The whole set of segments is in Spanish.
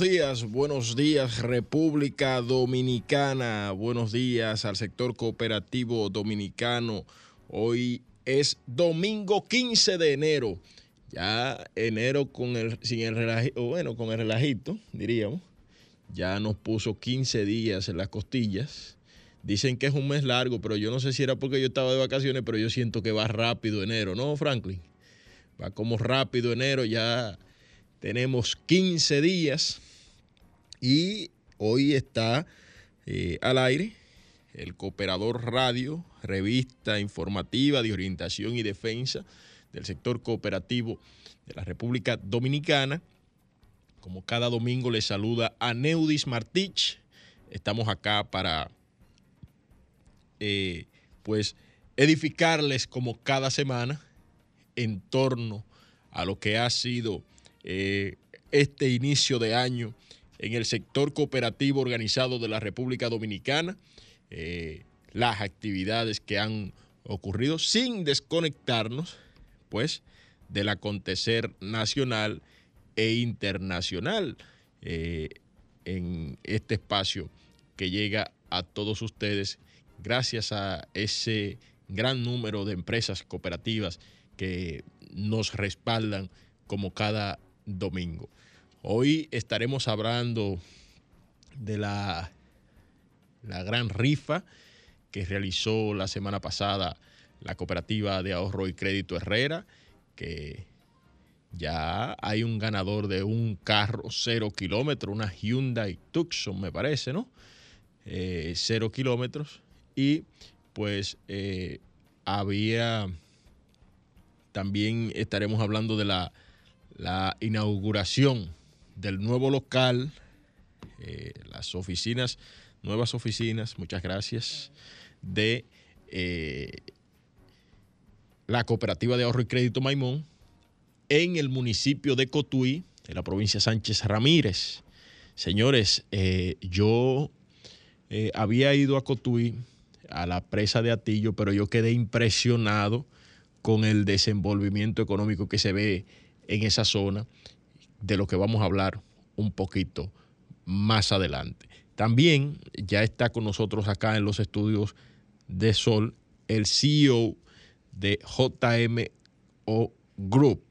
Buenos días, buenos días República Dominicana, buenos días al sector cooperativo dominicano. Hoy es domingo 15 de enero, ya enero con el, sin el relajito, bueno, con el relajito, diríamos, ya nos puso 15 días en las costillas. Dicen que es un mes largo, pero yo no sé si era porque yo estaba de vacaciones, pero yo siento que va rápido enero, ¿no, Franklin? Va como rápido enero, ya tenemos 15 días y hoy está eh, al aire el Cooperador Radio, revista informativa de orientación y defensa del sector cooperativo de la República Dominicana. Como cada domingo les saluda a Neudis Martich. Estamos acá para eh, pues edificarles como cada semana en torno a lo que ha sido eh, este inicio de año en el sector cooperativo organizado de la República Dominicana, eh, las actividades que han ocurrido sin desconectarnos, pues, del acontecer nacional e internacional en este espacio que llega a todos ustedes gracias a ese gran número de empresas cooperativas que nos respaldan como cada domingo. Hoy estaremos hablando de la, la gran rifa que realizó la semana pasada la cooperativa de ahorro y crédito Herrera, que ya hay un ganador de un carro cero kilómetros, una Hyundai Tucson me parece, ¿no? Eh, cero kilómetros y pues eh, había, también estaremos hablando de la, inauguración del nuevo local, eh, las oficinas, nuevas oficinas, muchas gracias, de eh, la Cooperativa de Ahorro y Crédito Maimón en el municipio de Cotuí, en la provincia Sánchez Ramírez. Señores, yo había ido a Cotuí a la presa de Atillo, pero yo quedé impresionado con el desenvolvimiento económico que se ve en esa zona, de lo que vamos a hablar un poquito más adelante. También ya está con nosotros acá en los estudios de Sol el CEO de JMO Group,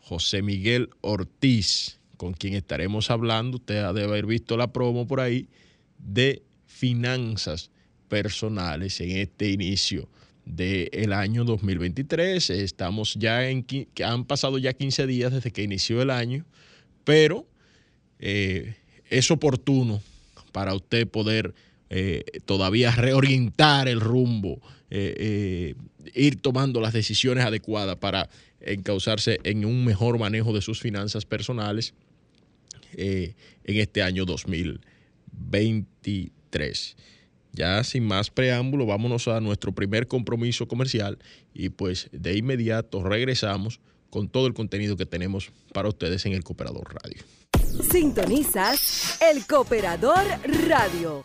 José Miguel Ortiz, con quien estaremos hablando, usted debe haber visto la promo por ahí, de finanzas personales en este inicio del año 2023. Estamos ya en, han pasado ya 15 días desde que inició el año, pero eh, es oportuno para usted poder eh, todavía reorientar el rumbo, eh, ir tomando las decisiones adecuadas para encauzarse en un mejor manejo de sus finanzas personales en este año 2023. Ya sin más preámbulo, vámonos a nuestro primer compromiso comercial y pues de inmediato regresamos con todo el contenido que tenemos para ustedes en el Cooperador Radio. Sintonizas el Cooperador Radio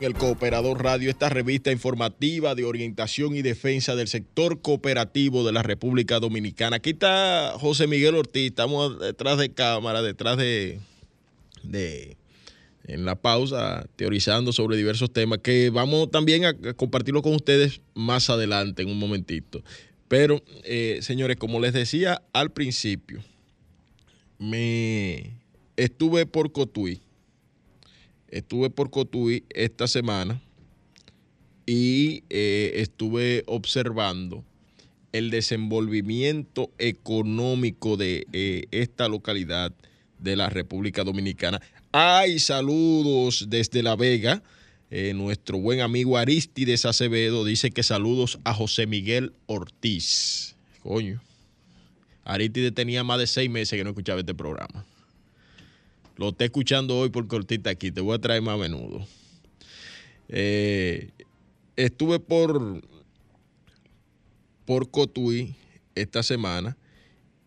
El Cooperador Radio, esta revista informativa de orientación y defensa del sector cooperativo de la República Dominicana. Aquí está José Miguel Ortiz, estamos detrás de cámara, detrás de, de en la pausa, teorizando sobre diversos temas que vamos también a compartirlo con ustedes más adelante, en un momentito. Pero, eh, señores, como les decía al principio, me estuve por Cotuí Estuve por Cotuí esta semana y eh, estuve observando el desenvolvimiento económico de eh, esta localidad de la República Dominicana. Hay saludos desde La Vega. Eh, nuestro buen amigo Aristides Acevedo dice que saludos a José Miguel Ortiz. Coño. Aristides tenía más de seis meses que no escuchaba este programa. Lo esté escuchando hoy por cortita aquí, te voy a traer más a menudo. Eh, estuve por, por Cotuí esta semana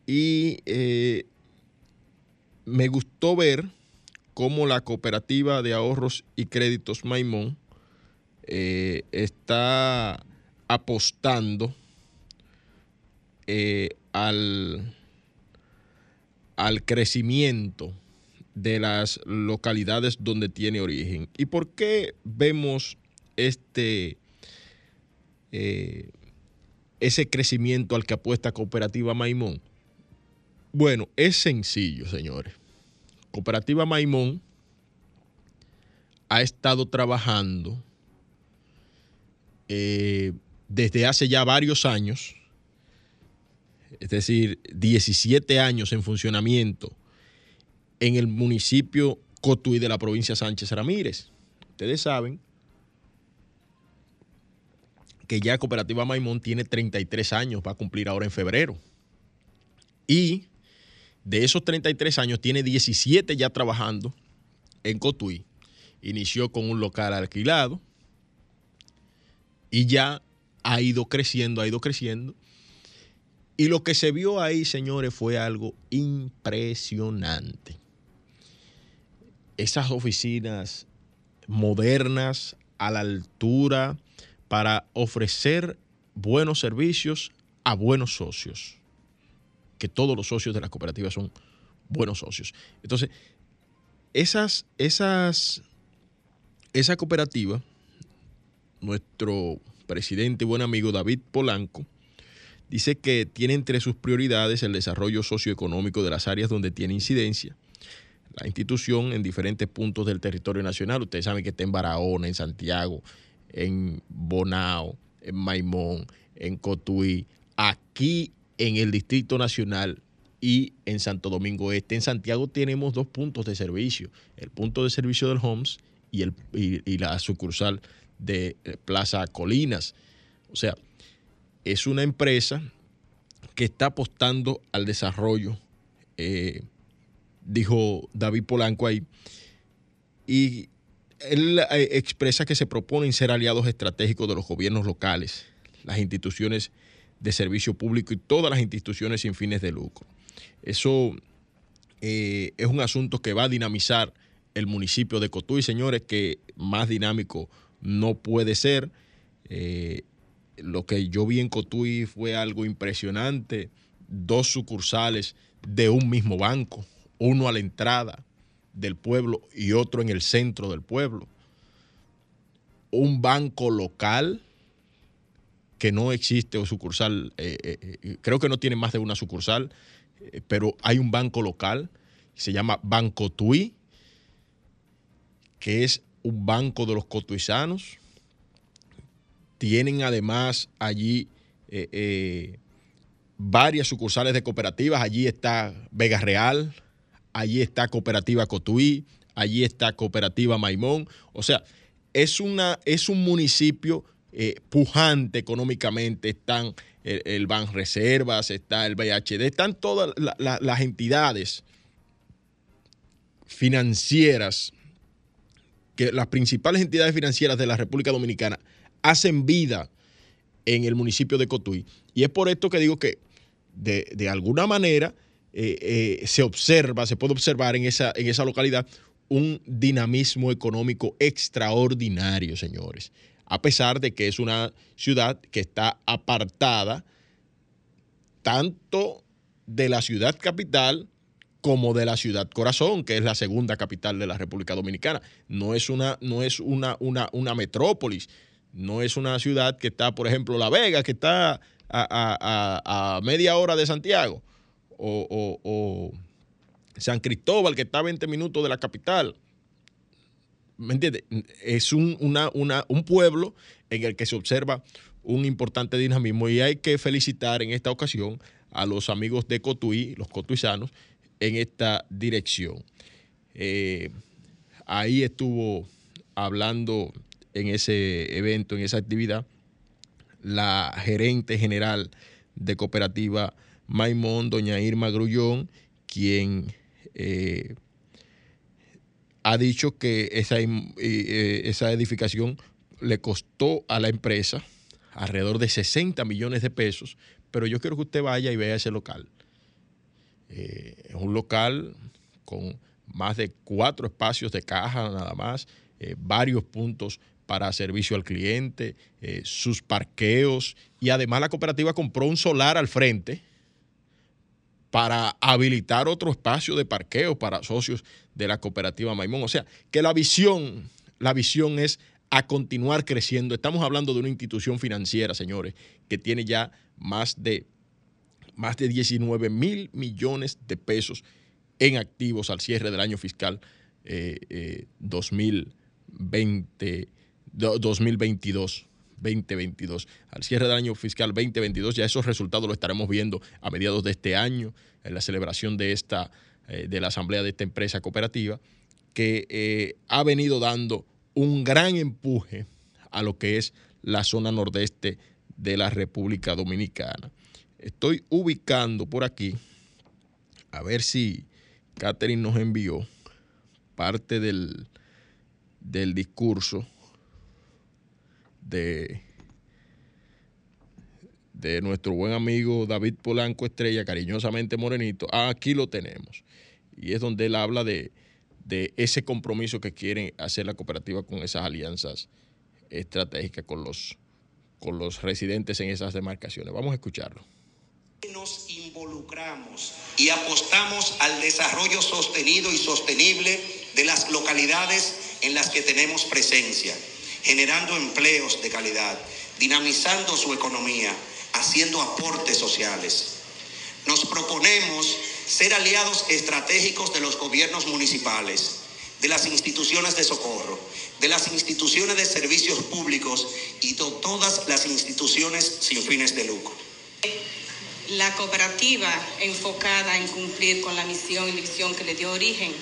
y eh, me gustó ver cómo la cooperativa de ahorros y créditos Maimón eh, está apostando al, al crecimiento de las localidades donde tiene origen. ¿Y por qué vemos este eh, ese crecimiento al que apuesta Cooperativa Maimón? Bueno, es sencillo, señores. Cooperativa Maimón ha estado trabajando eh, desde hace ya varios años, es decir, 17 años en funcionamiento en el municipio Cotuí de la provincia Sánchez Ramírez. Ustedes saben que ya Cooperativa Maimón tiene 33 años, va a cumplir ahora en febrero. Y de esos 33 años tiene 17 ya trabajando en Cotuí. Inició con un local alquilado y ya ha ido creciendo, ha ido creciendo. Y lo que se vio ahí, señores, fue algo impresionante. Esas oficinas modernas, a la altura, para ofrecer buenos servicios a buenos socios que todos los socios de las cooperativas son buenos socios. Entonces, esas, esas, esa cooperativa, nuestro presidente y buen amigo David Polanco, dice que tiene entre sus prioridades el desarrollo socioeconómico de las áreas donde tiene incidencia. La institución en diferentes puntos del territorio nacional, ustedes saben que está en Barahona, en Santiago, en Bonao, en Maimón, en Cotuí, aquí en el Distrito Nacional y en Santo Domingo Este. En Santiago tenemos dos puntos de servicio, el punto de servicio del Homs y, el, y, la sucursal de eh, Plaza Colinas. O sea, es una empresa que está apostando al desarrollo, eh, dijo David Polanco ahí, y él eh, expresa que se proponen ser aliados estratégicos de los gobiernos locales, las instituciones de servicio público y todas las instituciones sin fines de lucro. Eso eh, es un asunto que va a dinamizar el municipio de Cotuí, señores, que más dinámico no puede ser. Eh, lo que yo vi en Cotuí fue algo impresionante. Dos sucursales de un mismo banco, uno a la entrada del pueblo y otro en el centro del pueblo. Un banco local que no existe o sucursal, eh, eh, eh, creo que no tiene más de una sucursal, pero hay un banco local, se llama Banco Tui, que es un banco de los cotuizanos. Tienen además allí varias sucursales de cooperativas. Allí está Vega Real, allí está Cooperativa Cotuí, allí está Cooperativa Maimón. O sea, es, una, es un municipio eh, pujante económicamente, están el, el Ban Reservas, está el BHD, están todas las entidades financieras, que las principales entidades financieras de la República Dominicana hacen vida en el municipio de Cotuí. Y es por esto que digo que de, alguna manera eh, eh, se observa, se puede observar en esa, en esa localidad un dinamismo económico extraordinario, señores. A pesar de que es una ciudad que está apartada tanto de la ciudad capital como de la ciudad corazón, que es la segunda capital de la República Dominicana. No es una, no es una, una, una metrópolis, no es una ciudad que está, por ejemplo, La Vega, que está a, media hora de Santiago, o, San Cristóbal, que está a 20 minutos de la capital. ¿me entiendes? Es un, un pueblo en el que se observa un importante dinamismo y hay que felicitar en esta ocasión a los amigos de Cotuí, los cotuizanos, en esta dirección. Eh, ahí estuvo hablando en ese evento, en esa actividad, la gerente general de cooperativa Maimón, doña Irma Grullón, quien eh, ha dicho que esa, eh, esa edificación le costó a la empresa alrededor de 60 millones de pesos, pero yo quiero que usted vaya y vea ese local. Eh, es un local con más de cuatro espacios de caja nada más, varios puntos para servicio al cliente, sus parqueos y además la cooperativa compró un solar al frente para habilitar otro espacio de parqueo para socios de la cooperativa Maimón. O sea, que la visión, la visión es a continuar creciendo. Estamos hablando de una institución financiera, señores, que tiene ya más de, más de 19 mil millones de pesos en activos al cierre del año fiscal 2020, 2022. 2022. Al cierre del año fiscal 2022, ya esos resultados los estaremos viendo a mediados de este año, en la celebración de, esta, eh, de la asamblea de esta empresa cooperativa, que eh, ha venido dando un gran empuje a lo que es la zona nordeste de la República Dominicana. Estoy ubicando por aquí, a ver si Catherine nos envió parte del, del discurso de, de nuestro buen amigo David Polanco Estrella, cariñosamente Morenito, aquí lo tenemos. Y es donde él habla de, de ese compromiso que quieren hacer la cooperativa con esas alianzas estratégicas con los, con los residentes en esas demarcaciones. Vamos a escucharlo. Nos involucramos y apostamos al desarrollo sostenido y sostenible de las localidades en las que tenemos presencia generando empleos de calidad, dinamizando su economía, haciendo aportes sociales. Nos proponemos ser aliados estratégicos de los gobiernos municipales, de las instituciones de socorro, de las instituciones de servicios públicos y de todas las instituciones sin fines de lucro. La cooperativa enfocada en cumplir con la misión y visión que le dio origen,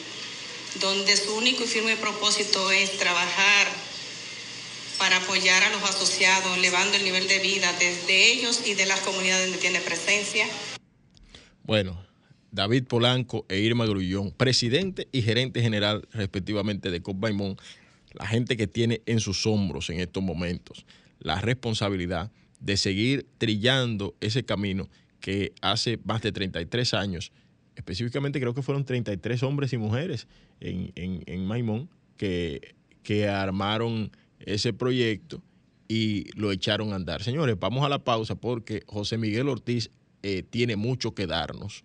donde su único y firme propósito es trabajar para apoyar a los asociados, elevando el nivel de vida desde ellos y de las comunidades donde tiene presencia. Bueno, David Polanco e Irma Grullón, presidente y gerente general respectivamente de COP Baimón, la gente que tiene en sus hombros en estos momentos la responsabilidad de seguir trillando ese camino que hace más de 33 años, específicamente creo que fueron 33 hombres y mujeres en, en, Maimón que, que armaron ese proyecto y lo echaron a andar. Señores, vamos a la pausa porque José Miguel Ortiz eh, tiene mucho que darnos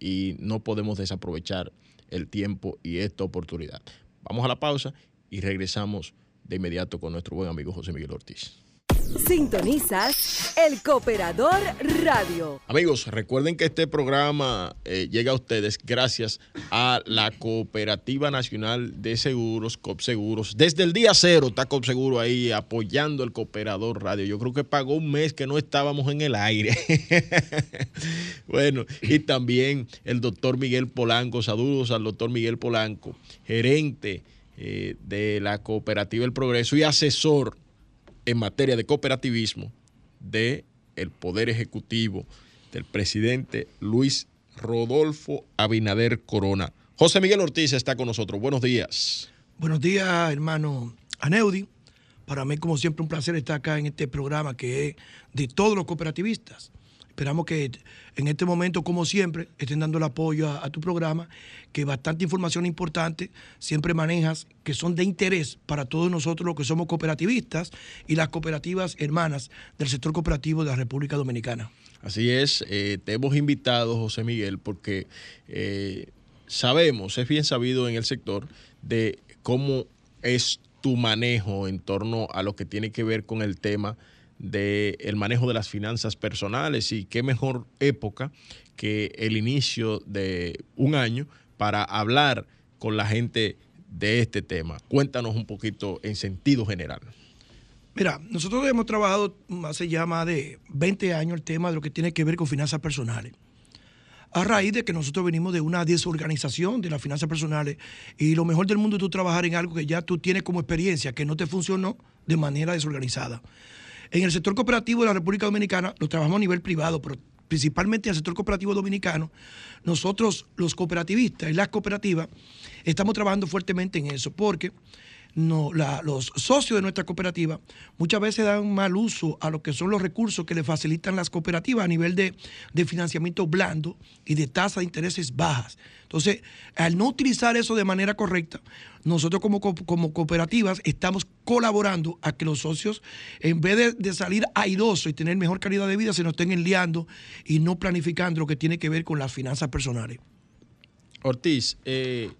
y no podemos desaprovechar el tiempo y esta oportunidad. Vamos a la pausa y regresamos de inmediato con nuestro buen amigo José Miguel Ortiz. Sintonizas el Cooperador Radio. Amigos, recuerden que este programa eh, llega a ustedes gracias a la Cooperativa Nacional de Seguros, COP Seguros. Desde el día cero está COP Seguro ahí apoyando el Cooperador Radio. Yo creo que pagó un mes que no estábamos en el aire. bueno, y también el doctor Miguel Polanco. Saludos al doctor Miguel Polanco, gerente eh, de la Cooperativa El Progreso y asesor en materia de cooperativismo del el Poder Ejecutivo del presidente Luis Rodolfo Abinader Corona. José Miguel Ortiz está con nosotros. Buenos días. Buenos días, hermano Aneudi. Para mí, como siempre, un placer estar acá en este programa que es de todos los cooperativistas. Esperamos que en este momento, como siempre, estén dando el apoyo a, tu programa, que bastante información importante siempre manejas, que son de interés para todos nosotros los que somos cooperativistas y las cooperativas hermanas del sector cooperativo de la República Dominicana. Así es, eh, te hemos invitado, José Miguel, porque eh, sabemos, es bien sabido en el sector, de cómo es tu manejo en torno a lo que tiene que ver con el tema del manejo de las finanzas personales y qué mejor época que el inicio de un año para hablar con la gente de este tema. Cuéntanos un poquito en sentido general. Mira, nosotros hemos trabajado hace ya más de 20 años el tema de lo que tiene que ver con finanzas personales. A raíz de que nosotros venimos de una desorganización de las finanzas personales y lo mejor del mundo es tú trabajar en algo que ya tú tienes como experiencia, que no te funcionó de manera desorganizada. En el sector cooperativo de la República Dominicana lo trabajamos a nivel privado, pero principalmente al sector cooperativo dominicano, nosotros los cooperativistas y las cooperativas estamos trabajando fuertemente en eso, porque no, los socios de nuestra cooperativa muchas veces dan mal uso a lo que son los recursos que le facilitan las cooperativas a nivel de, financiamiento blando y de tasa de intereses bajas. Entonces, al no utilizar eso de manera correcta, nosotros como, como cooperativas estamos colaborando a que los socios, en vez de, de, salir airosos y tener mejor calidad de vida, se nos estén liando y no planificando lo que tiene que ver con las finanzas personales. Ortiz, eh,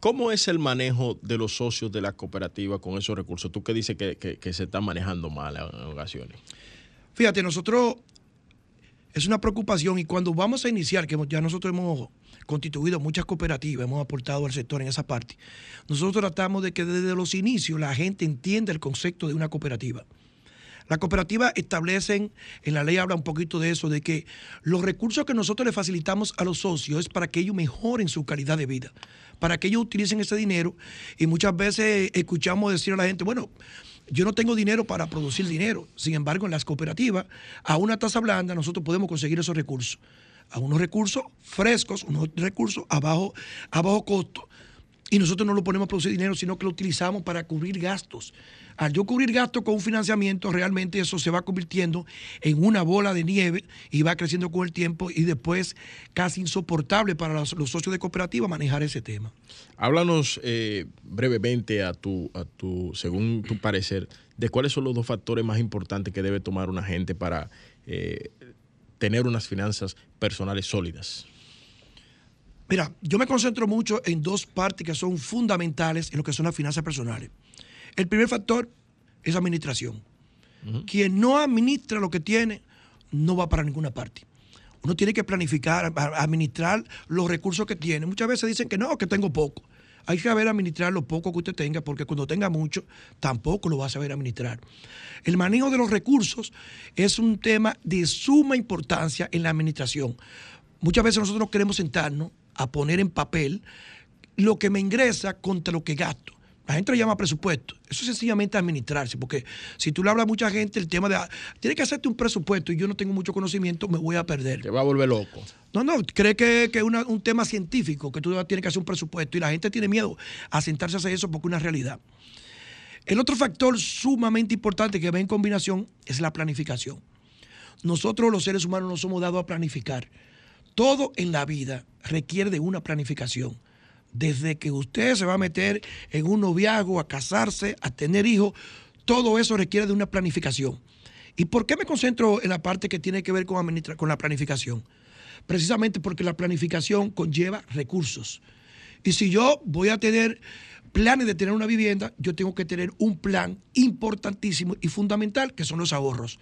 ¿Cómo es el manejo de los socios de la cooperativa con esos recursos? Tú que dices que, se están manejando mal en ocasiones. Fíjate, nosotros es una preocupación y cuando vamos a iniciar, que ya nosotros hemos constituido muchas cooperativas, hemos aportado al sector en esa parte, nosotros tratamos de que desde los inicios la gente entienda el concepto de una cooperativa. La cooperativa establecen, en la ley habla un poquito de eso, de que los recursos que nosotros le facilitamos a los socios es para que ellos mejoren su calidad de vida para que ellos utilicen ese dinero. Y muchas veces escuchamos decir a la gente, bueno, yo no tengo dinero para producir dinero. Sin embargo, en las cooperativas, a una tasa blanda, nosotros podemos conseguir esos recursos. A unos recursos frescos, unos recursos a bajo, a bajo costo. Y nosotros no lo ponemos a producir dinero, sino que lo utilizamos para cubrir gastos al yo cubrir gastos con un financiamiento, realmente eso se va convirtiendo en una bola de nieve y va creciendo con el tiempo y después casi insoportable para los, socios de cooperativa manejar ese tema. Háblanos eh, brevemente a tu, a tu, según tu parecer, de cuáles son los dos factores más importantes que debe tomar una gente para eh, tener unas finanzas personales sólidas. Mira, yo me concentro mucho en dos partes que son fundamentales en lo que son las finanzas personales. El primer factor es administración. Quien no administra lo que tiene no va para ninguna parte. Uno tiene que planificar, administrar los recursos que tiene. Muchas veces dicen que no, que tengo poco. Hay que saber administrar lo poco que usted tenga, porque cuando tenga mucho, tampoco lo va a saber administrar. El manejo de los recursos es un tema de suma importancia en la administración. Muchas veces nosotros queremos sentarnos a poner en papel lo que me ingresa contra lo que gasto. La gente lo llama presupuesto. Eso es sencillamente administrarse, porque si tú le hablas a mucha gente el tema de, ah, tiene que hacerte un presupuesto y yo no tengo mucho conocimiento, me voy a perder. Te va a volver loco. No, no, cree que, es un tema científico, que tú tienes que hacer un presupuesto y la gente tiene miedo a sentarse a hacer eso porque es una realidad. El otro factor sumamente importante que va en combinación es la planificación. Nosotros los seres humanos nos somos dados a planificar. Todo en la vida requiere de una planificación desde que usted se va a meter en un noviazgo, a casarse, a tener hijos, todo eso requiere de una planificación. ¿Y por qué me concentro en la parte que tiene que ver con, con la planificación? Precisamente porque la planificación conlleva recursos. Y si yo voy a tener planes de tener una vivienda, yo tengo que tener un plan importantísimo y fundamental, que son los ahorros.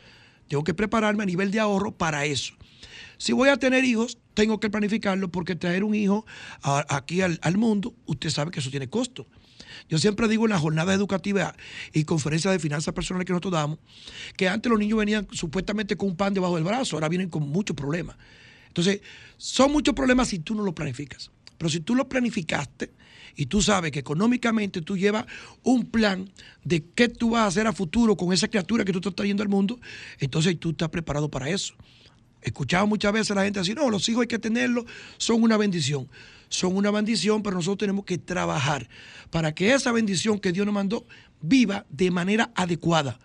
Tengo que prepararme a nivel de ahorro para eso. Si voy a tener hijos, tengo que planificarlo porque traer un hijo aquí al, mundo, usted sabe que eso tiene costo. Yo siempre digo en las jornadas educativas y conferencias de finanzas personales que nosotros damos, que antes los niños venían supuestamente con un pan debajo del brazo, ahora vienen con muchos problemas. Entonces, son muchos problemas si tú no lo planificas. Pero si tú lo planificaste y tú sabes que económicamente tú llevas un plan de qué tú vas a hacer a futuro con esa criatura que tú estás trayendo al mundo, entonces tú estás preparado para eso. Escuchado muchas veces a la gente así, no, los hijos hay que tenerlos, son una bendición. Son una bendición, pero nosotros tenemos que trabajar para que esa bendición que Dios nos mandó viva de manera adecuada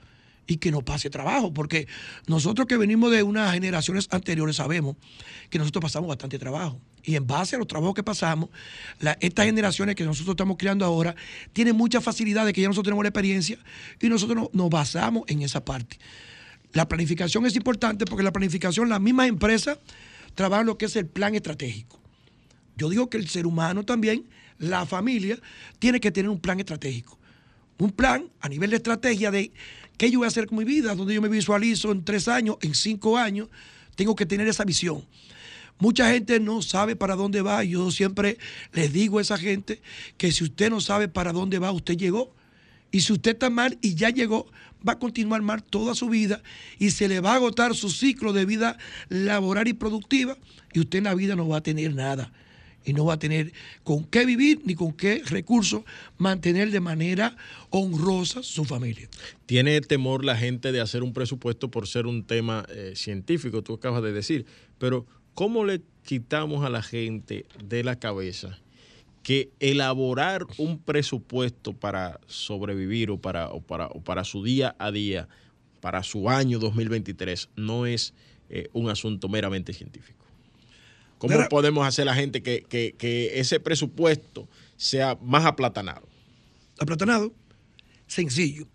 y que no pase trabajo, porque nosotros que venimos de unas generaciones anteriores sabemos que nosotros pasamos bastante trabajo. Y en base a los trabajos que pasamos, estas generaciones que nosotros estamos creando ahora tienen mucha facilidad de que ya nosotros tenemos la experiencia y nosotros nos basamos en esa parte. La planificación es importante porque la planificación, las mismas empresas trabajan lo que es el plan estratégico. Yo digo que el ser humano también, la familia, tiene que tener un plan estratégico. Un plan a nivel de estrategia de qué yo voy a hacer con mi vida, donde yo me visualizo en tres años, en cinco años. Tengo que tener esa visión. Mucha gente no sabe para dónde va. Yo siempre les digo a esa gente que si usted no sabe para dónde va, usted llegó. Y si usted está mal y ya llegó, va a continuar mal toda su vida y se le va a agotar su ciclo de vida laboral y productiva y usted en la vida no va a tener nada. y no va a tener con qué vivir ni con qué recursos mantener de manera honrosa su familia. Tiene temor la gente de hacer un presupuesto por ser un tema eh, científico, tú acabas de decir, pero ¿cómo le quitamos a la gente de la cabeza que elaborar un presupuesto para sobrevivir o para, o para, o para su día a día, para su año 2023, no es eh, un asunto meramente científico? ¿Cómo podemos hacer la gente que, que- que ese presupuesto sea más aplatanado? aplatanado, sencillo.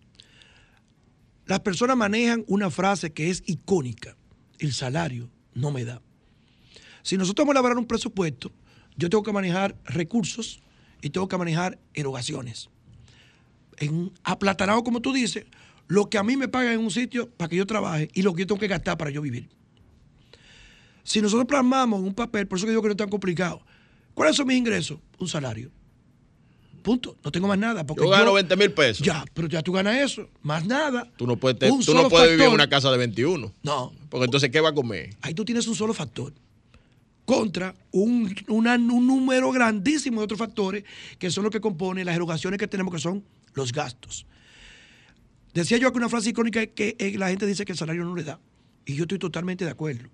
Las personas manejan una frase que es icónica. El salario no me da. Si nosotros vamos a elaborar un presupuesto, yo tengo que manejar recursos y tengo que manejar erogaciones. En aplatanado, como tú dices, lo que a mí me pagan en un sitio para que yo trabaje y lo que yo tengo que gastar para yo vivir. Si nosotros plasmamos en un papel, por eso que digo que no es tan complicado, ¿cuáles son mis ingresos? Un salario. Punto. No tengo más nada. Porque Yo gano 20 mil pesos. Ya, pero ya tú ganas eso. Más nada. Tú no puedes, te- tú no puedes vivir en una casa de 21. No. Porque entonces, ¿qué va a comer? Ahí tú tienes un solo factor. Contra un, un número grandísimo de otros factores que son los que componen las erogaciones que tenemos, que son los gastos. Decía yo que una frase icónica que eh, la gente dice que el salario no le da. Y yo estoy totalmente de acuerdo.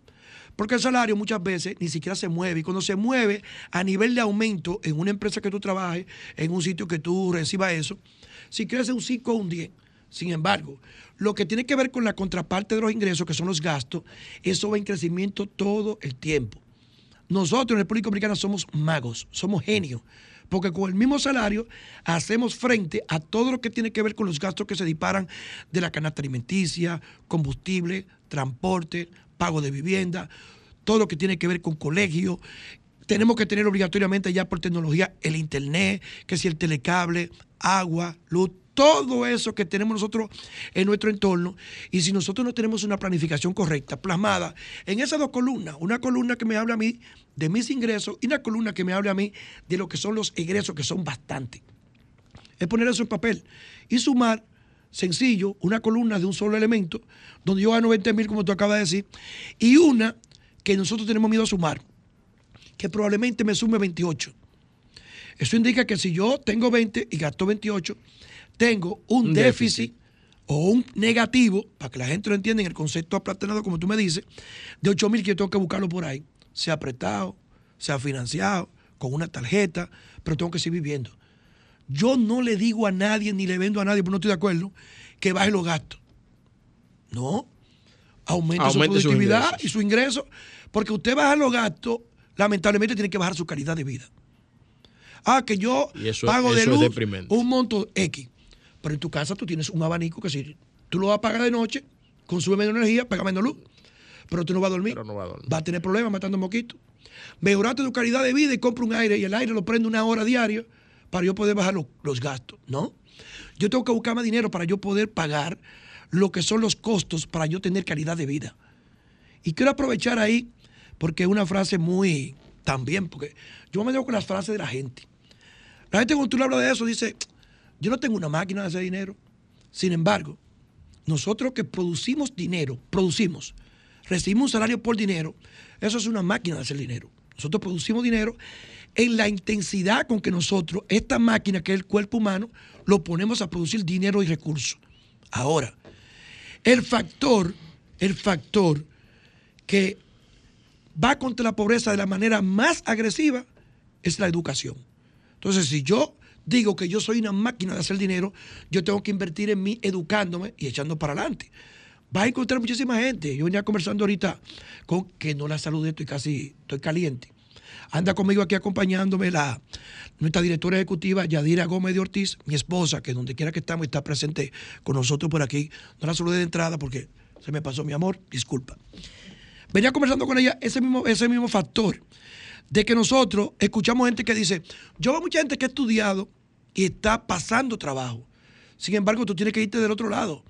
Porque el salario muchas veces ni siquiera se mueve. Y cuando se mueve a nivel de aumento en una empresa que tú trabajes, en un sitio que tú recibas eso, si crece un 5 o un 10. Sin embargo, lo que tiene que ver con la contraparte de los ingresos, que son los gastos, eso va en crecimiento todo el tiempo. Nosotros en República Dominicana somos magos, somos genios, porque con el mismo salario hacemos frente a todo lo que tiene que ver con los gastos que se disparan de la canasta alimenticia, combustible, transporte, pago de vivienda, todo lo que tiene que ver con colegio. Tenemos que tener obligatoriamente ya por tecnología el internet, que si el telecable, agua, luz, todo eso que tenemos nosotros en nuestro entorno. Y si nosotros no tenemos una planificación correcta, plasmada en esas dos columnas, una columna que me habla a mí de mis ingresos y una columna que me habla a mí de lo que son los egresos, que son bastantes. Es poner eso en papel y sumar, sencillo, una columna de un solo elemento, donde yo gano 20 mil, como tú acabas de decir, y una que nosotros tenemos miedo a sumar, que probablemente me sume 28. Eso indica que si yo tengo 20 y gasto 28, tengo un, Un déficit, o un negativo, para que la gente lo entienda en el concepto aplatanado, como tú me dices, de 8 mil que yo tengo que buscarlo por ahí, sea prestado, sea financiado, con una tarjeta, pero tengo que seguir viviendo. Yo no le digo a nadie ni le vendo a nadie, porque no estoy de acuerdo, que baje los gastos. No. Aumente, Aumente su productividad y su ingreso, porque usted baja los gastos, lamentablemente tiene que bajar su calidad de vida. Ah, que yo eso- pago de eso luz un monto X. Pero en tu casa tú tienes un abanico que si tú lo vas a pagar de noche, consume menos energía, paga menos luz. Pero tú no vas a dormir. Pero no va a dormir. Vas a tener problemas matando mosquitos. Mejoraste tu calidad de vida y compra un aire y el aire lo prende una hora diaria para yo poder bajar los, los gastos. No. Yo tengo que buscar más dinero para yo poder pagar lo que son los costos para yo tener calidad de vida. Y quiero aprovechar ahí, porque es una frase muy también, porque yo me dejo con las frases de la gente. La gente cuando tú le hablas de eso dice, yo no tengo una máquina de hacer dinero. Sin embargo, nosotros que producimos dinero, producimos, recibimos un salario por dinero, eso es una máquina de hacer dinero. Nosotros producimos dinero en la intensidad con que nosotros, esta máquina que es el cuerpo humano, lo ponemos a producir dinero y recursos. Ahora, el factor, el factor que va contra la pobreza de la manera más agresiva es la educación. Entonces, si yo digo que yo soy una máquina de hacer dinero, yo tengo que invertir en mí educándome y echando para adelante. Vas a encontrar muchísima gente. Yo venía conversando ahorita con que no la saludé, estoy casi, estoy caliente. Anda conmigo aquí acompañándome la, nuestra directora ejecutiva, Yadira Gómez de Ortiz, mi esposa, que donde quiera que estamos está presente con nosotros por aquí. No la saludé de entrada porque se me pasó mi amor, disculpa. Venía conversando con ella ese mismo, ese mismo factor de que nosotros escuchamos gente que dice, yo veo mucha gente que ha estudiado y está pasando trabajo. Sin embargo, tú tienes que irte del otro lado.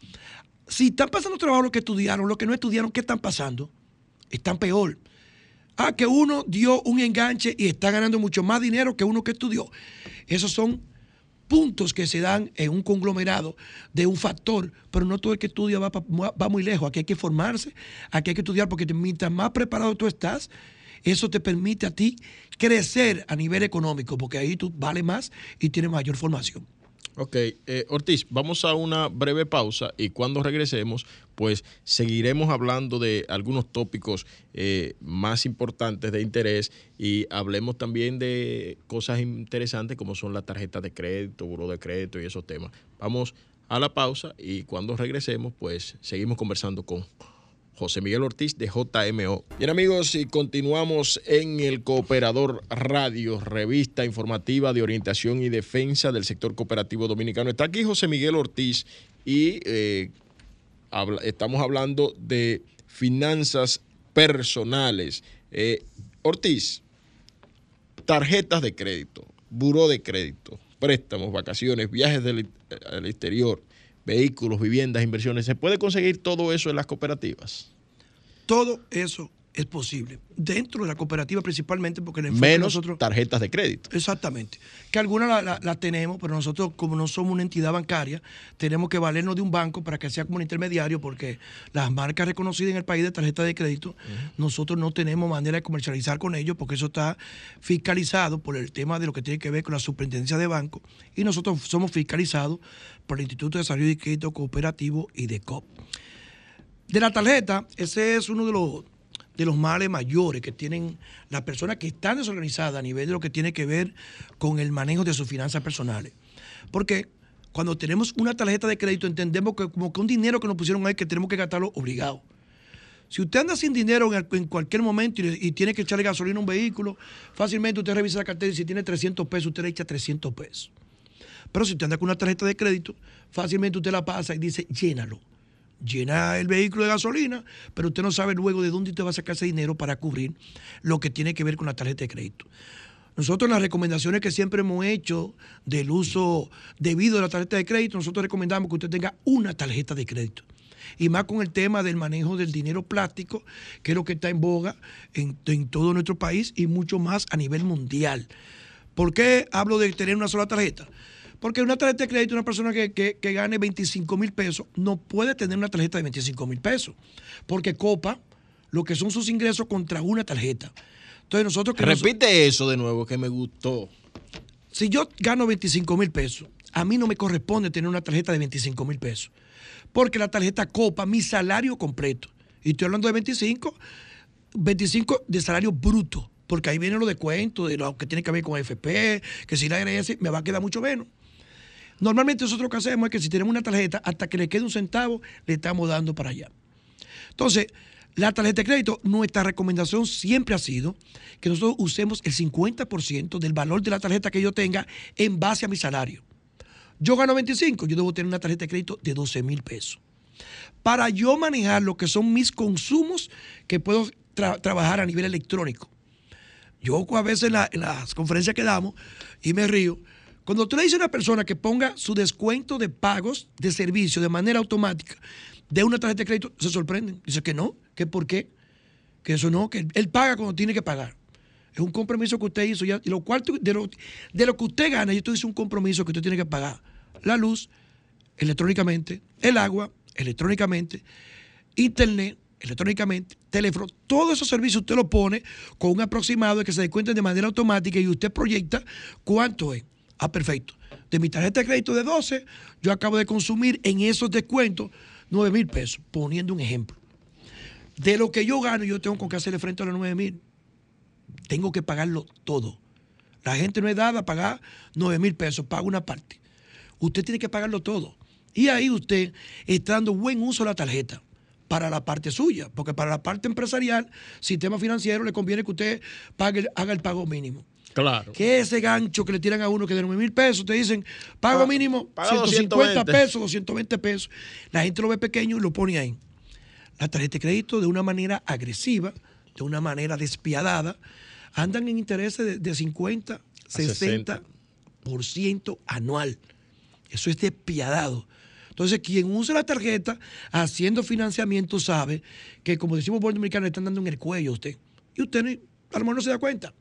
Si están pasando trabajo los que estudiaron, los que no estudiaron, ¿qué están pasando? Están peor. Ah, que uno dio un enganche y está ganando mucho más dinero que uno que estudió. Esos son puntos que se dan en un conglomerado de un factor, pero no todo el que estudia va, va muy lejos. Aquí hay que formarse, aquí hay que estudiar, porque mientras más preparado tú estás Eso te permite a ti crecer a nivel económico, porque ahí tú vales más y tienes mayor formación. Ok, eh, Ortiz, vamos a una breve pausa y cuando regresemos, pues seguiremos hablando de algunos tópicos eh, más importantes de interés y hablemos también de cosas interesantes como son las tarjetas de crédito, buro de crédito y esos temas. Vamos a la pausa y cuando regresemos, pues seguimos conversando con José Miguel Ortiz de JMO. Bien amigos, y continuamos en el Cooperador Radio, revista informativa de orientación y defensa del sector cooperativo dominicano. Está aquí José Miguel Ortiz y eh, estamos hablando de finanzas personales. Eh, Ortiz, tarjetas de crédito, buró de crédito, préstamos, vacaciones, viajes del, al exterior, vehículos, viviendas, inversiones. ¿Se puede conseguir todo eso en las cooperativas? Todo eso es posible. Dentro de la cooperativa principalmente porque el Menos nosotros, tarjetas de crédito. Exactamente. Que algunas las tenemos, pero nosotros como no somos una entidad bancaria, tenemos que valernos de un banco para que sea como un intermediario porque las marcas reconocidas en el país de tarjeta de crédito, nosotros no tenemos manera de comercializar con ellos porque eso está fiscalizado por el tema de lo que tiene que ver con la superintendencia de banco y nosotros somos fiscalizados por el Instituto de Desarrollo de Crédito Cooperativo y de COP. De la tarjeta, ese es uno de los, de los males mayores que tienen las personas que están desorganizadas a nivel de lo que tiene que ver con el manejo de sus finanzas personales. Porque cuando tenemos una tarjeta de crédito entendemos que como que un dinero que nos pusieron ahí que tenemos que gastarlo obligado. Si usted anda sin dinero en, cualquier momento y, tiene que echarle gasolina a un vehículo, fácilmente usted revisa la cartera y si tiene 300 pesos, usted le echa 300 pesos. Pero si usted anda con una tarjeta de crédito, fácilmente usted la pasa y dice, llénalo llena el vehículo de gasolina, pero usted no sabe luego de dónde usted va a sacar ese dinero para cubrir lo que tiene que ver con la tarjeta de crédito. Nosotros las recomendaciones que siempre hemos hecho del uso debido a la tarjeta de crédito, nosotros recomendamos que usted tenga una tarjeta de crédito. Y más con el tema del manejo del dinero plástico, que es lo que está en boga en, en todo nuestro país y mucho más a nivel mundial. ¿Por qué hablo de tener una sola tarjeta? Porque una tarjeta de crédito, una persona que, gane 25 mil pesos, no puede tener una tarjeta de 25 mil pesos. Porque copa lo que son sus ingresos contra una tarjeta. Entonces nosotros... Repite eso de nuevo, que me gustó. Si yo gano 25 mil pesos, a mí no me corresponde tener una tarjeta de 25 mil pesos. Porque la tarjeta copa mi salario completo. Y estoy hablando de 25, 25 de salario bruto. Porque ahí viene lo de cuento, de lo que tiene que ver con FP, que si la ARS me va a quedar mucho menos. Normalmente nosotros lo que hacemos es que si tenemos una tarjeta, hasta que le quede un centavo, le estamos dando para allá. Entonces, la tarjeta de crédito, nuestra recomendación siempre ha sido que nosotros usemos el 50% del valor de la tarjeta que yo tenga en base a mi salario. Yo gano 25, yo debo tener una tarjeta de crédito de 12 mil pesos. Para yo manejar lo que son mis consumos que puedo trabajar a nivel electrónico. Yo a veces en, las conferencias que damos, y me río, cuando tú le dices a una persona que ponga su descuento de pagos de servicio de manera automática de una tarjeta de crédito, se sorprenden. Dice que no, que por qué, que eso no, que él paga cuando tiene que pagar. Es un compromiso que usted hizo ya. Y lo cual, de, lo, de lo que usted gana, yo te hice un compromiso que usted tiene que pagar. La luz, electrónicamente, el agua, electrónicamente, internet, electrónicamente, teléfono, todos esos servicios usted lo pone con un aproximado de que se descuenten de manera automática y usted proyecta cuánto es. Ah, perfecto. De mi tarjeta de crédito de 12, yo acabo de consumir en esos descuentos 9 mil pesos, poniendo un ejemplo. De lo que yo gano, yo tengo que hacerle frente a los 9 mil. Tengo que pagarlo todo. La gente no es dada a pagar 9 mil pesos, paga una parte. Usted tiene que pagarlo todo. Y ahí usted está dando buen uso a la tarjeta para la parte suya, porque para la parte empresarial, sistema financiero, le conviene que usted haga el pago mínimo. Claro. Que ese gancho que le tiran a uno que de 9 mil pesos, te dicen, pago mínimo 150 pesos, 220 pesos. La gente lo ve pequeño y lo pone ahí. La tarjeta de crédito de una manera agresiva, de una manera despiadada, andan en intereses de, 50, 60%, anual. Eso es despiadado. Entonces, quien usa la tarjeta haciendo financiamiento sabe que, como decimos por dominicano, le están dando en el cuello a usted. Y usted a lo mejor no se da cuenta.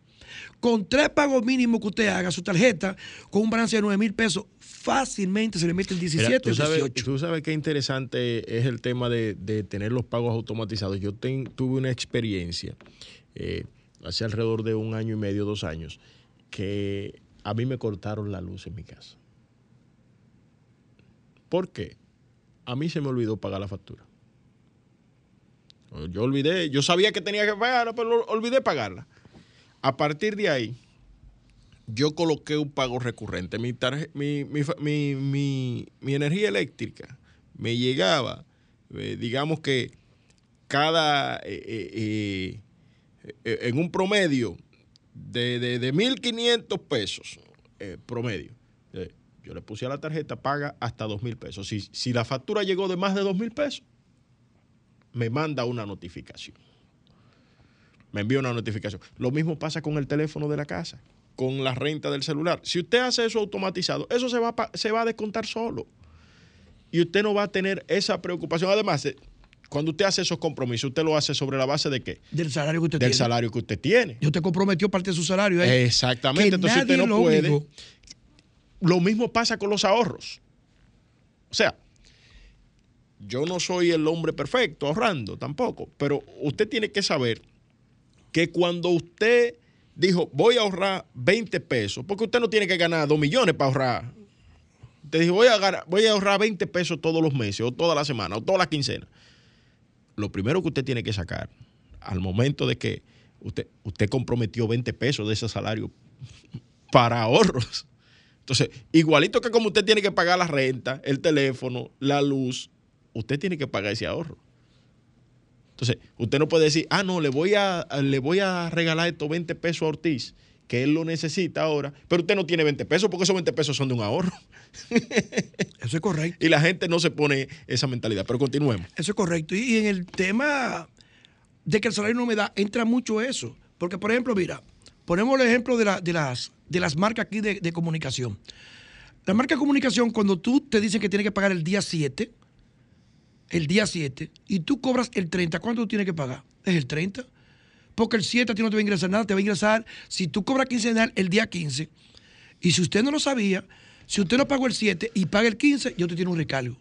Con tres pagos mínimos que usted haga su tarjeta, con un balance de 9 mil pesos, fácilmente se le mete el 17 o 18. Tú sabes qué interesante es el tema de, tener los pagos automatizados. Yo tuve una experiencia. Eh, hace alrededor de un año y medio, dos años, que a mí me cortaron la luz en mi casa. ¿Por qué? A mí se me olvidó pagar la factura. Yo olvidé, yo sabía que tenía que pagarla, pero olvidé pagarla. A partir de ahí, yo coloqué un pago recurrente. Mi, mi, energía eléctrica me llegaba, eh, digamos que cada, eh, eh, en un promedio de, de, 1.500 pesos promedio. yo le puse a la tarjeta, paga hasta 2.000 pesos. Si, si la factura llegó de más de 2.000 pesos, me manda una notificación. Me envía una notificación. Lo mismo pasa con el teléfono de la casa con la renta del celular. Si usted hace eso automatizado, eso se va, se va a descontar solo. Y usted no va a tener esa preocupación. Además, eh, cuando usted hace esos compromisos, usted lo hace sobre la base de qué? Del salario que usted Del tiene. salario que usted tiene. Yo te comprometió parte de su salario. Exactamente. Entonces usted no puede. Lo mismo pasa con los ahorros. O sea, yo no soy el hombre perfecto ahorrando tampoco, pero usted tiene que saber que cuando usted dijo, voy a ahorrar 20 pesos, porque usted no tiene que ganar 2 millones para ahorrar. Usted dijo, voy a, voy a ahorrar 20 pesos todos los meses, o toda la semana, o toda la quincena. Lo primero que usted tiene que sacar, al momento de que usted, usted comprometió 20 pesos de ese salario para ahorros. Entonces, igualito que como usted tiene que pagar la renta, el teléfono, la luz, usted tiene que pagar ese ahorro. Entonces, usted no puede decir, ah, no, le voy a, le voy a regalar estos 20 pesos a Ortiz, que él lo necesita ahora, pero usted no tiene 20 pesos porque esos 20 pesos son de un ahorro. Eso es correcto. Y la gente no se pone esa mentalidad, pero continuemos. Eso es correcto. Y, en el tema de que el salario no me da, entra mucho eso. Porque, por ejemplo, mira, ponemos el ejemplo de, las, de las marcas aquí de, de comunicación. La marca de comunicación, cuando tú te dicen que tienes que pagar el día 7, el día 7 y tú cobras el 30, ¿cuánto tú tienes que pagar? Es el 30. Porque el 7 a ti no te va a ingresar nada, te va a ingresar, si tú cobras quincenal, el día 15. Y si usted no lo sabía, si usted no pagó el 7 y paga el 15, yo te tiene un recargo.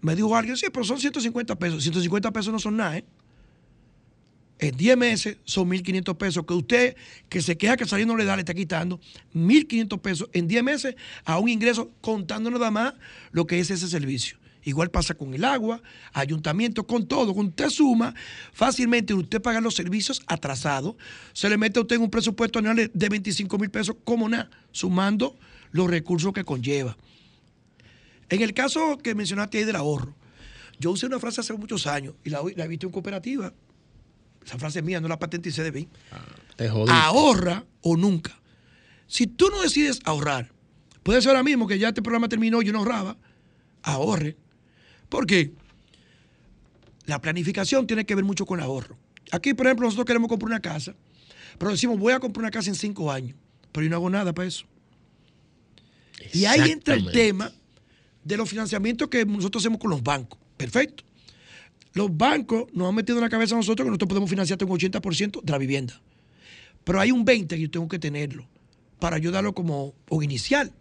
Me dijo alguien, sí, pero son 150 pesos. 150 pesos no son nada, ¿eh? En 10 meses son 1.500 pesos que usted, que se queja que salir no le da, le está quitando 1.500 pesos en 10 meses a un ingreso contando nada más lo que es ese servicio. Igual pasa con el agua, ayuntamiento, con todo. Cuando usted suma, fácilmente usted paga los servicios atrasados, se le mete a usted en un presupuesto anual de 25 mil pesos como nada, sumando los recursos que conlleva. En el caso que mencionaste ahí del ahorro, yo usé una frase hace muchos años y la, he visto en cooperativa. Esa frase es mía, no la patenticé de mí. Ah, Ahorra o nunca. Si tú no decides ahorrar, puede ser ahora mismo que ya este programa terminó y yo no ahorraba, ahorre porque la planificación tiene que ver mucho con el ahorro. Aquí, por ejemplo, nosotros queremos comprar una casa, pero decimos, voy a comprar una casa en cinco años, pero yo no hago nada para eso. Y ahí entra el tema de los financiamientos que nosotros hacemos con los bancos. Perfecto. Los bancos nos han metido en la cabeza a nosotros que nosotros podemos financiar un 80% de la vivienda. Pero hay un 20% que yo tengo que tenerlo para ayudarlo como un inicial.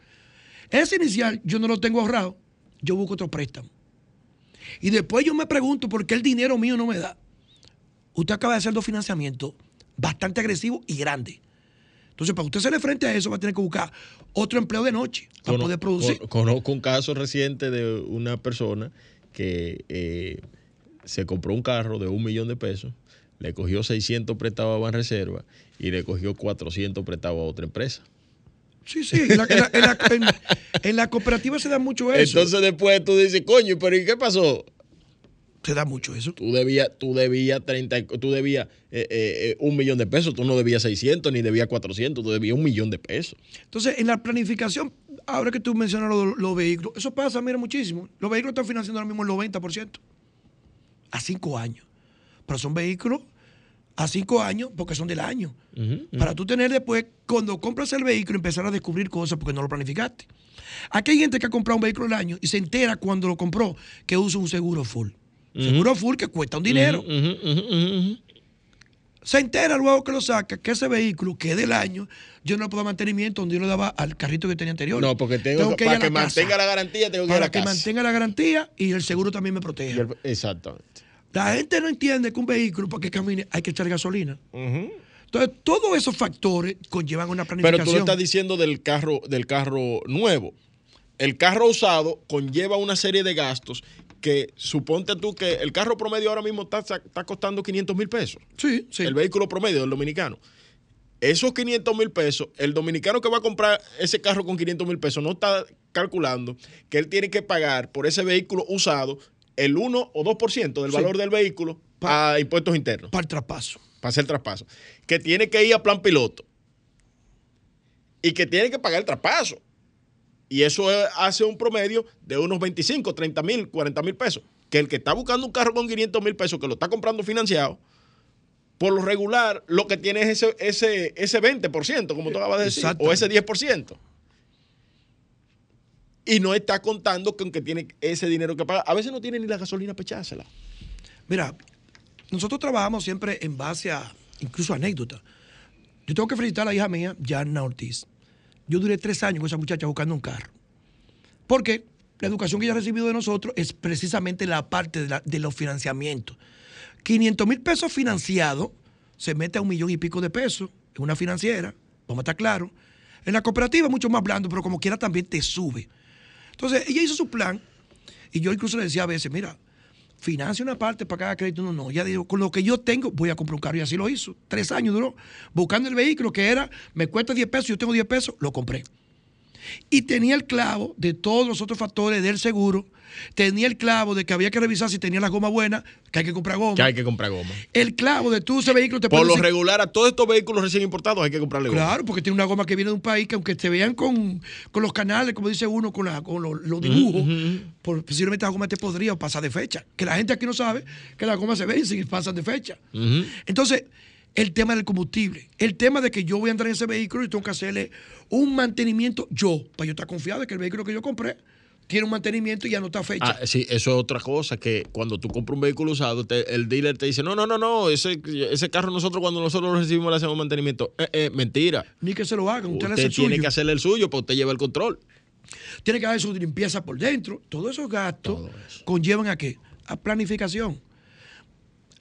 Ese inicial yo no lo tengo ahorrado, yo busco otro préstamo. Y después yo me pregunto por qué el dinero mío no me da. Usted acaba de hacer dos financiamientos bastante agresivos y grandes. Entonces, para usted hacerle frente a eso, va a tener que buscar otro empleo de noche para poder producir. Conozco un caso reciente de una persona que eh, se compró un carro de un millón de pesos, le cogió 600 prestados a Reserva y le cogió 400 prestados a otra empresa. Sí, sí, en la, cooperativa se da mucho eso. Entonces después tú dices, coño, pero ¿y qué pasó? Se da mucho eso. Tú debías, tú debías 30, tú debías eh, eh, un millón de pesos, tú no debías 600 ni debías 400, tú debías un millón de pesos. Entonces, en la planificación, ahora que tú mencionas los, vehículos, eso pasa, mira, muchísimo. Los vehículos están financiando ahora mismo el 90% a cinco años. Pero son vehículos a cinco años porque son del año. Para tú tener después, cuando compras el vehículo, empezar a descubrir cosas porque no lo planificaste. Aquí hay gente que ha comprado un vehículo del año y se entera cuando lo compró que usa un seguro full. Seguro full que cuesta un dinero. Se entera luego que lo saca que ese vehículo que es del año, yo no le puedo dar mantenimiento donde yo lo daba al carrito que tenía anterior. No, porque tengo, que para que mantenga la garantía, tengo que ir a la que mantenga la garantía y el seguro también me proteja. Exactamente. La gente no entiende que un vehículo para que camine hay que echar gasolina. Entonces, todos esos factores conllevan una Pero planificación. tú lo estás diciendo del carro, del carro nuevo. El carro usado conlleva una serie de gastos que suponte tú que el carro promedio ahora mismo está, está costando 500 mil pesos. Sí, sí. El vehículo promedio del dominicano. Esos 500 mil pesos, el dominicano que va a comprar ese carro con 500 mil pesos no está calculando que él tiene que pagar por ese vehículo usado el 1 o 2% del Sí. valor del vehículo Pa- a impuestos internos Para el traspaso. para hacer el traspaso. Que tiene que ir a plan piloto. Y que tiene que pagar el traspaso. Y eso hace un promedio de unos 25, 30 mil, 40 mil pesos. Que el que está buscando un carro con 500 mil pesos, que lo está comprando financiado, por lo regular, lo que tiene es ese, ese, ese 20%, como tú acabas de decir, o ese 10%. Y no está contando con que tiene ese dinero que pagar. A veces no tiene ni la gasolina para echársela. Mira, nosotros trabajamos siempre en base a, incluso anécdotas. Yo tengo que felicitar a la hija mía, Janna Ortiz. Yo duré tres años con esa muchacha buscando un carro. Porque la educación que ella ha recibido de nosotros es precisamente la parte de, de los financiamientos. 500 mil pesos financiados se mete a un millón y pico de pesos en una financiera, vamos a estar claros. En la cooperativa es mucho más blando, pero como quiera también te sube. Entonces, ella hizo su plan y yo incluso le decía a veces, mira, financia una parte para cada crédito. No, no, ya digo, con lo que yo tengo voy a comprar un carro y así lo hizo. Tres años duró buscando el vehículo que era, me cuesta 10 pesos, yo tengo 10 pesos, lo compré. Y tenía el clavo de todos los otros factores del seguro, tenía el clavo de que había que revisar si tenía la goma buena, que hay que comprar goma. Que hay que comprar goma. El clavo de tú ese vehículo te Por lo decir- regular, a todos estos vehículos recién importados hay que comprarle goma. Claro, porque tiene una goma que viene de un país que aunque te vean con, con los canales, como dice uno, con, la- con los, los dibujos, por- posiblemente la goma te podría pasar de fecha. Que la gente aquí no sabe que las gomas se vencen y pasan de fecha. Entonces, el tema del combustible, el tema de que yo voy a entrar en ese vehículo y tengo que hacerle un mantenimiento yo, para yo estar confiado de que el vehículo que yo compré tiene un mantenimiento y ya no está fecha. Ah, sí, eso es otra cosa, que cuando tú compras un vehículo usado, te- el dealer te dice, no, no, no, no, ese, ese carro nosotros cuando nosotros lo recibimos le hacemos mantenimiento. Eh, eh, mentira. Ni que se lo hagan, usted, le hace Usted el tiene suyo. que hacerle el suyo para usted llevar el control. tiene que hacer su limpieza por dentro. Todos esos gastos conllevan a qué? A planificación.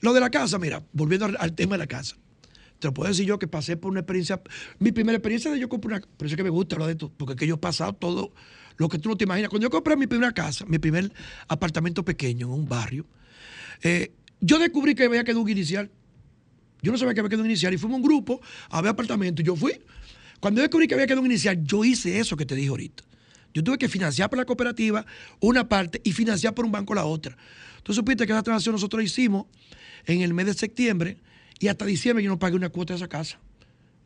Lo de la casa, mira, volviendo al, tema de la casa. Te lo puedo decir yo que pasé por una experiencia. Mi primera experiencia de yo compré una. Por eso es que me gusta hablar de esto, porque es que yo he pasado todo lo que tú no te imaginas. Cuando yo compré mi primera casa, mi primer apartamento pequeño en un barrio, eh, yo descubrí que había quedado un inicial. Yo no sabía que había quedado un inicial y fuimos un grupo a ver apartamentos. Yo fui. Cuando yo descubrí que había quedado un inicial, yo hice eso que te dije ahorita. Yo tuve que financiar por la cooperativa una parte y financiar por un banco la otra. Tú supiste que esa transacción nosotros hicimos en el mes de septiembre y hasta diciembre yo no pagué una cuota de esa casa.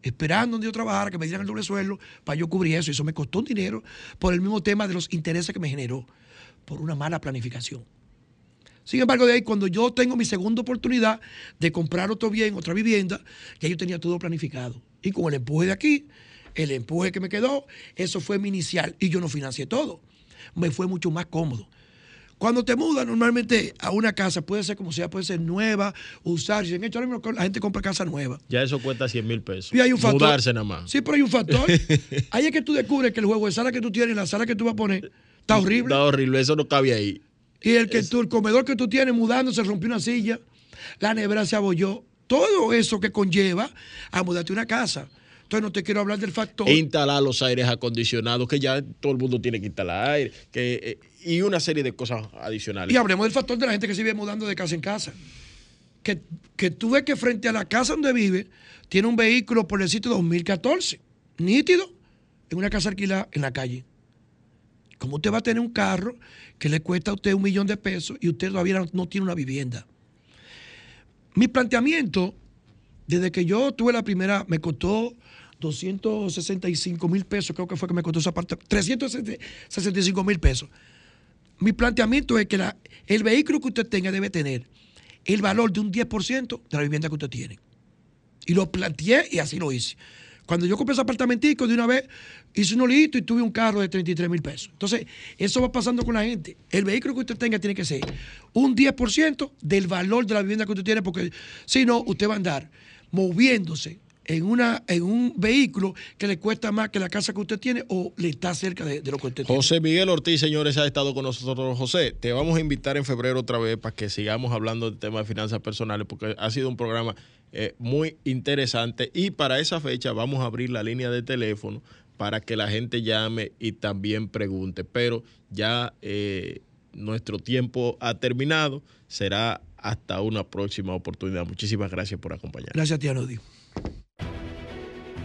Esperando donde yo trabajara, que me dieran el doble sueldo para yo cubrir eso. Y eso me costó un dinero por el mismo tema de los intereses que me generó, por una mala planificación. Sin embargo, de ahí, cuando yo tengo mi segunda oportunidad de comprar otro bien, otra vivienda, ya yo tenía todo planificado. Y con el empuje de aquí, el empuje que me quedó, eso fue mi inicial y yo no financié todo. Me fue mucho más cómodo. Cuando te mudas normalmente a una casa, puede ser como sea, puede ser nueva, usar. Si en hecho, ahora mismo la gente compra casa nueva. Ya eso cuesta 100 mil pesos. Y hay un factor. Mudarse nada más. Sí, pero hay un factor. Ahí es que tú descubres que el juego de sala que tú tienes, la sala que tú vas a poner, está horrible. Está horrible, eso no cabe ahí. Y el que tú, el comedor que tú tienes mudando, se rompió una silla, la nevera se abolló. Todo eso que conlleva a mudarte a una casa. Entonces no te quiero hablar del factor. E instalar los aires acondicionados, que ya todo el mundo tiene que instalar aire, que, eh, y una serie de cosas adicionales. Y hablemos del factor de la gente que se vive mudando de casa en casa. Que, que tú ves que frente a la casa donde vive, tiene un vehículo por el sitio 2014, nítido, en una casa alquilada en la calle. ¿Cómo usted va a tener un carro que le cuesta a usted un millón de pesos y usted todavía no, no tiene una vivienda? Mi planteamiento, desde que yo tuve la primera, me costó 265 mil pesos, creo que fue que me costó esa parte, 365 mil pesos. Mi planteamiento es que el vehículo que usted tenga debe tener el valor de un 10% de la vivienda que usted tiene. Y lo planteé y así lo hice. Cuando yo compré ese apartamentico, de una vez hice un olito y tuve un carro de 33 mil pesos. Entonces, eso va pasando con la gente. El vehículo que usted tenga tiene que ser un 10% del valor de la vivienda que usted tiene, porque si no, usted va a andar moviéndose en, una, en un vehículo que le cuesta más que la casa que usted tiene o le está cerca de, lo que usted tiene. José Miguel Ortiz, señores, ha estado con nosotros. José, te vamos a invitar en febrero otra vez para que sigamos hablando del tema de finanzas personales porque ha sido un programa eh, muy interesante y para esa fecha vamos a abrir la línea de teléfono para que la gente llame y también pregunte. Pero ya eh, nuestro tiempo ha terminado. Será hasta una próxima oportunidad. Muchísimas gracias por acompañar. Gracias a ti.